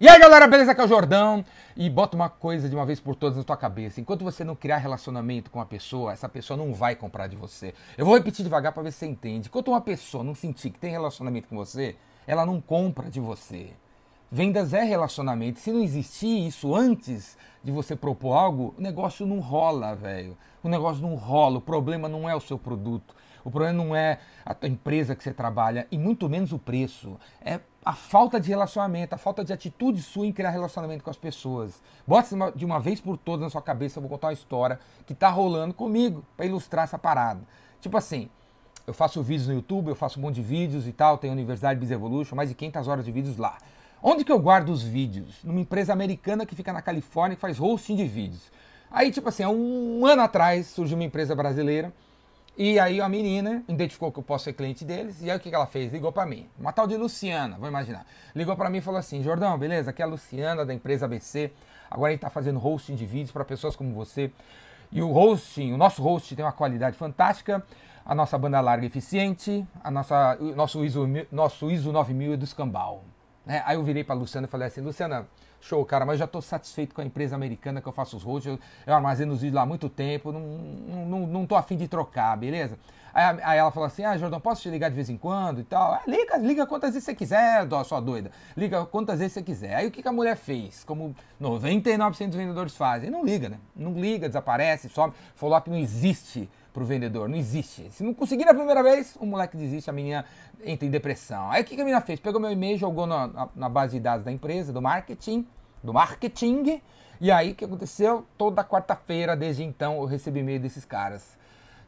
E aí galera, beleza? Aqui é o Jordão. E bota uma coisa de uma vez por todas na tua cabeça. Enquanto você não criar relacionamento com a pessoa, essa pessoa não vai comprar de você. Eu vou repetir devagar para ver se você entende. Enquanto uma pessoa não sentir que tem relacionamento com você, ela não compra de você. Vendas é relacionamento. Se não existir isso antes de você propor algo, o negócio não rola, velho. O negócio não rola. O problema não é o seu produto. O problema não é a empresa que você trabalha e muito menos o preço. É a falta de relacionamento, a falta de atitude sua em criar relacionamento com as pessoas. Bota de uma vez por todas na sua cabeça, eu vou contar uma história que tá rolando comigo para ilustrar essa parada. Tipo assim, eu faço vídeos no YouTube, eu faço um monte de vídeos e tal, tenho a Universidade Biz Evolution, mais de 500 horas de vídeos lá. Onde que eu guardo os vídeos? Numa empresa americana que fica na Califórnia que faz hosting de vídeos. Aí, tipo assim, há um ano atrás surgiu uma empresa brasileira e aí a menina identificou que eu posso ser cliente deles, e aí o que, ela fez? Ligou para mim, uma tal de Luciana, vou imaginar. Ligou para mim e falou assim, Jordão, beleza? Aqui é a Luciana da empresa ABC, agora a gente está fazendo hosting de vídeos para pessoas como você. E o hosting, o nosso host tem uma qualidade fantástica, a nossa banda larga é eficiente, a nossa, o nosso ISO, nosso ISO 9000 é do escambau. Né? Aí eu virei para Luciana e falei assim, Luciana, Show, cara, mas já estou satisfeito com a empresa americana que eu faço os hosts, eu, eu armazeno os vídeos lá há muito tempo, não, não, não tô afim de trocar, beleza? Aí, aí, ela falou assim, ah, Jordão, posso te ligar de vez em quando e tal? Ah, liga, liga quantas vezes você quiser, dó, sua doida. Liga quantas vezes você quiser. Aí o que, que a mulher fez? Como 99% dos vendedores fazem? Não liga, né? Não liga, desaparece, some. Follow-up não existe pro vendedor, não existe. Se não conseguir na primeira vez, o moleque desiste, a menina entra em depressão. Aí o que, a menina fez? Pegou meu e-mail, jogou na, na, na base de dados da empresa, do marketing, do marketing. E aí o que aconteceu? Toda quarta-feira, desde então, eu recebi e-mail desses caras.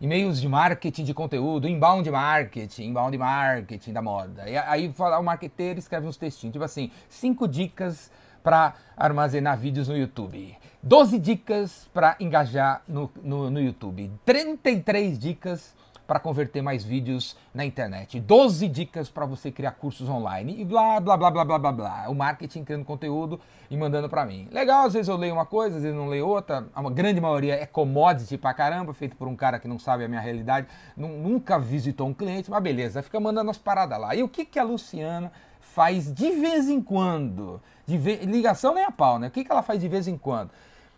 E-mails de marketing de conteúdo, inbound marketing, inbound marketing da moda. E aí o marketeiro escreve uns textinhos, tipo assim, cinco dicas para armazenar vídeos no YouTube. 12 dicas para engajar no, no, no YouTube. 33 dicas para converter mais vídeos na internet. 12 dicas para você criar cursos online e blá, blá, blá, blá, blá, blá, blá. O marketing criando conteúdo e mandando para mim. Legal, às vezes eu leio uma coisa, às vezes não leio outra. A grande maioria é commodity pra caramba, feito por um cara que não sabe a minha realidade, nunca visitou um cliente, mas beleza, fica mandando as paradas lá. E o que, que a Luciana faz de vez em quando? De ve... Ligação nem a pau, né? O que, que ela faz de vez em quando?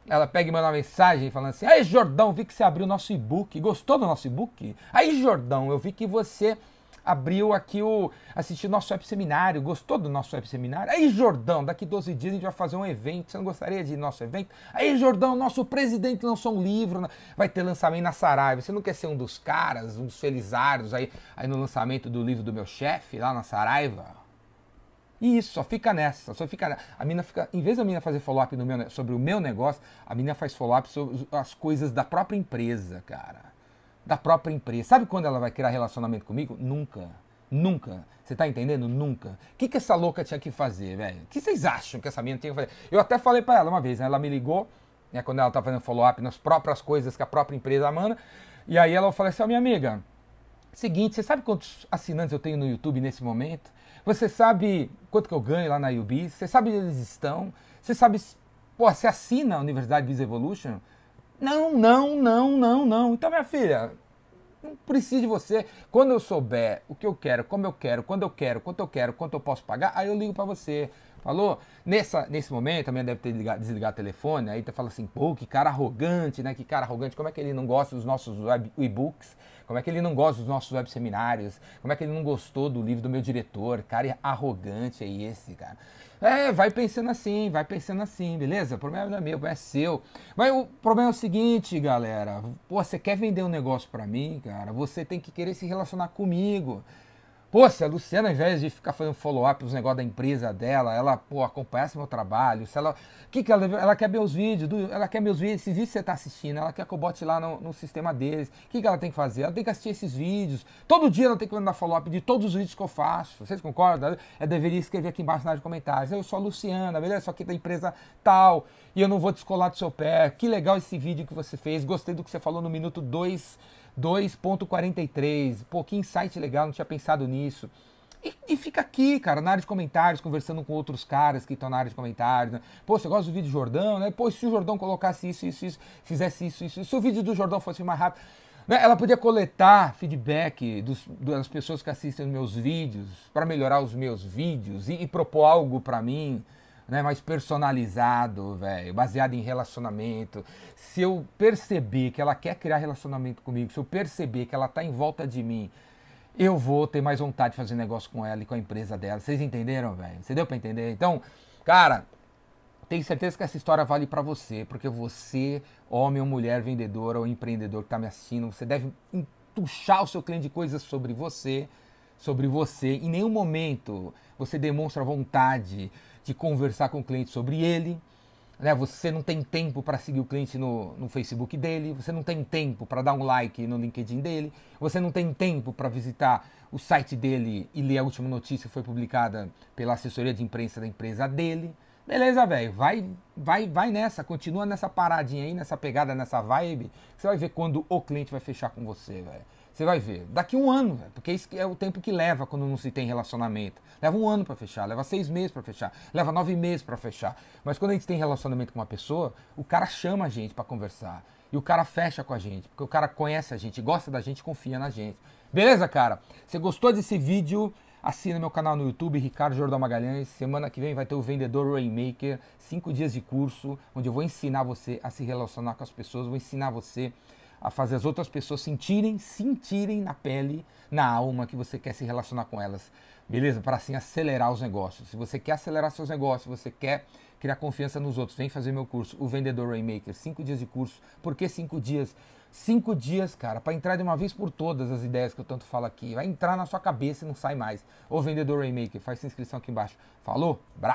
ela pega e manda uma mensagem falando assim: Aí, Jordão, vi que você abriu o nosso e-book. Gostou do nosso e-book? Aí, Jordão, eu vi que você abriu aqui o. assistiu nosso web seminário. Gostou do nosso web seminário? Aí, Jordão, daqui 12 dias a gente vai fazer um evento. Você não gostaria de ir no nosso evento? Aí, Jordão, nosso presidente lançou um livro. Vai ter lançamento na Saraiva. Você não quer ser um dos caras, um dos felizardos aí, aí no lançamento do livro do meu chefe lá na Saraiva? E isso, só fica nessa, só fica A mina fica, em vez da mina fazer follow-up sobre o meu negócio, a mina faz follow-up sobre as coisas da própria empresa, cara. Da própria empresa. Sabe quando ela vai criar relacionamento comigo? Nunca. Nunca. Você tá entendendo? Nunca. O que, que essa louca tinha que fazer, velho? O que vocês acham que essa mina tinha que fazer? Eu até falei para ela uma vez, né? Ela me ligou, né, quando ela tá fazendo follow-up nas próprias coisas que a própria empresa manda. E aí ela falou assim, ó, oh, minha amiga, seguinte, você sabe quantos assinantes eu tenho no YouTube nesse momento? Você sabe quanto que eu ganho lá na UB? Você sabe onde eles estão? Você sabe, pô, você assina a Universidade Biz Evolution? Não, não, não, não, não. Então, minha filha, não preciso de você. Quando eu souber o que eu quero, como eu quero, quando eu quero, quanto eu quero, quanto eu posso pagar, aí eu ligo para você. Falou? Nessa, nesse momento, também deve ter desligado, desligado o telefone, aí tu fala assim, pô, que cara arrogante, né? Que cara arrogante, como é que ele não gosta dos nossos e-books? Como é que ele não gosta dos nossos web seminários? Como é que ele não gostou do livro do meu diretor? Cara arrogante é esse, cara. É, vai pensando assim, vai pensando assim, beleza? O problema não é meu, é seu. Mas o problema é o seguinte, galera. Pô, você quer vender um negócio para mim, cara? Você tem que querer se relacionar comigo. Pô, se a Luciana, ao invés de ficar fazendo follow-up os negócios da empresa dela, ela, pô, acompanhasse meu trabalho, se ela. que, que ela, ela quer meus vídeos, ela quer meus vídeos, esses vídeos que você está assistindo, ela quer que eu bote lá no, no sistema deles. O que, que ela tem que fazer? Ela tem que assistir esses vídeos. Todo dia ela tem que mandar follow-up de todos os vídeos que eu faço. Vocês concordam? Eu deveria escrever aqui embaixo de comentários. Eu sou a Luciana, beleza? Só que da empresa tal. E eu não vou descolar do seu pé. Que legal esse vídeo que você fez. Gostei do que você falou no minuto 2 2.43. Pô, que insight legal, não tinha pensado nisso. E, e, fica aqui, cara, na área de comentários, conversando com outros caras que estão na área de comentários. Né? Pô, você gosta do vídeo do Jordão, né? Pô, se o Jordão colocasse isso, isso, isso, fizesse isso, isso, se o vídeo do Jordão fosse mais rápido. Né? Ela podia coletar feedback dos, das pessoas que assistem os meus vídeos para melhorar os meus vídeos e, e propor algo para mim né, mais personalizado, velho, baseado em relacionamento. Se eu perceber que ela quer criar relacionamento comigo, se eu perceber que ela tá em volta de mim, eu vou ter mais vontade de fazer negócio com ela e com a empresa dela. Vocês entenderam, velho? Você deu para entender? Então, cara, tenho certeza que essa história vale para você, porque você, homem ou mulher, vendedor ou empreendedor que tá me assistindo, você deve entuchar o seu cliente de coisas sobre você, sobre você. Em nenhum momento você demonstra vontade de conversar com o cliente sobre ele. Né? Você não tem tempo para seguir o cliente no, no Facebook dele, você não tem tempo para dar um like no LinkedIn dele, você não tem tempo para visitar o site dele e ler a última notícia que foi publicada pela assessoria de imprensa da empresa dele. Beleza, velho, vai, vai, vai nessa, continua nessa paradinha aí, nessa pegada, nessa vibe, você vai ver quando o cliente vai fechar com você, velho. Você vai ver. Daqui um ano, porque isso é o tempo que leva quando não se tem relacionamento. Leva um ano para fechar, leva seis meses para fechar, leva nove meses para fechar. Mas quando a gente tem relacionamento com uma pessoa, o cara chama a gente para conversar. E o cara fecha com a gente, porque o cara conhece a gente, gosta da gente, confia na gente. Beleza, cara? Você gostou desse vídeo? Assina meu canal no YouTube, Ricardo Jordão Magalhães. Semana que vem vai ter o Vendedor Rainmaker, cinco dias de curso, onde eu vou ensinar você a se relacionar com as pessoas, vou ensinar você a fazer as outras pessoas sentirem, sentirem na pele, na alma que você quer se relacionar com elas, beleza? Para assim acelerar os negócios. Se você quer acelerar seus negócios, você quer criar confiança nos outros, vem fazer meu curso, o Vendedor Rainmaker, cinco dias de curso. Por que cinco dias? Cinco dias, cara, para entrar de uma vez por todas as ideias que eu tanto falo aqui. Vai entrar na sua cabeça e não sai mais. O Vendedor Rainmaker, faz sua inscrição aqui embaixo. Falou? Braço!